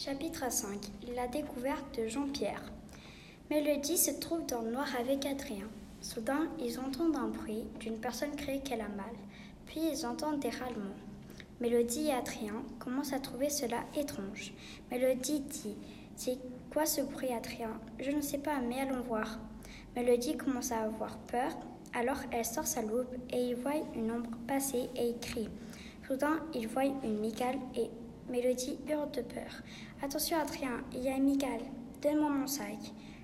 Chapitre 5 La découverte de Jean-Pierre. Mélodie se trouve dans le noir avec Adrien. Soudain, ils entendent un bruit d'une personne créée qu'elle a mal. Puis ils entendent des râlements. Mélodie et Adrien commencent à trouver cela étrange. Mélodie dit C'est quoi ce bruit, Adrien? Je ne sais pas, mais allons voir. Mélodie commence à avoir peur, alors elle sort sa loupe et il voit une ombre passer et il crie. Soudain, il voit une migale et Mélodie hurle de peur. Attention, Adrien, il y a Miguel. Donne-moi mon sac.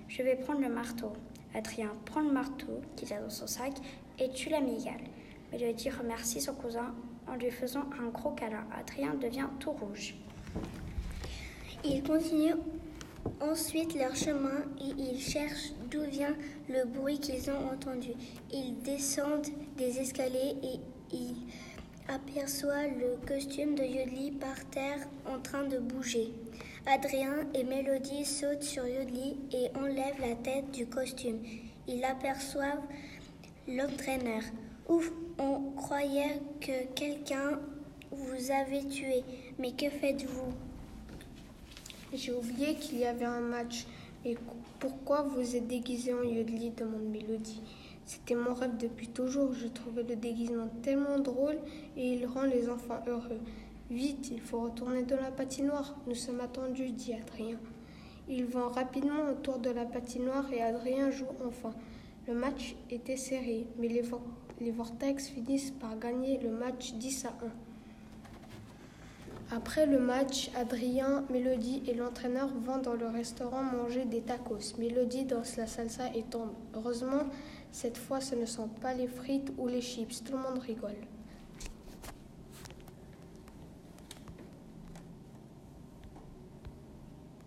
Je vais prendre le marteau. Adrien prend le marteau qu'il a dans son sac et tue la migale. Mélodie remercie son cousin en lui faisant un gros câlin. Adrien devient tout rouge. Ils continuent ensuite leur chemin et ils cherchent d'où vient le bruit qu'ils ont entendu. Ils descendent des escaliers et ils aperçoit le costume de Yodli par terre en train de bouger. Adrien et Mélodie sautent sur Yodli et enlèvent la tête du costume. Ils aperçoivent l'entraîneur. Ouf, on croyait que quelqu'un vous avait tué. Mais que faites-vous? J'ai oublié qu'il y avait un match. Et pourquoi vous êtes déguisé en Yodli? demande Mélodie. C'était mon rêve depuis toujours. Je trouvais le déguisement tellement drôle et il rend les enfants heureux. Vite, il faut retourner dans la patinoire. Nous sommes attendus, dit Adrien. Ils vont rapidement autour de la patinoire et Adrien joue enfin. Le match était serré, mais les, les Vortex finissent par gagner le match 10 à 1. Après le match, Adrien, Mélodie et l'entraîneur vont dans le restaurant manger des tacos. Mélodie danse la salsa et tombe. Heureusement, cette fois, ce ne sont pas les frites ou les chips. Tout le monde rigole.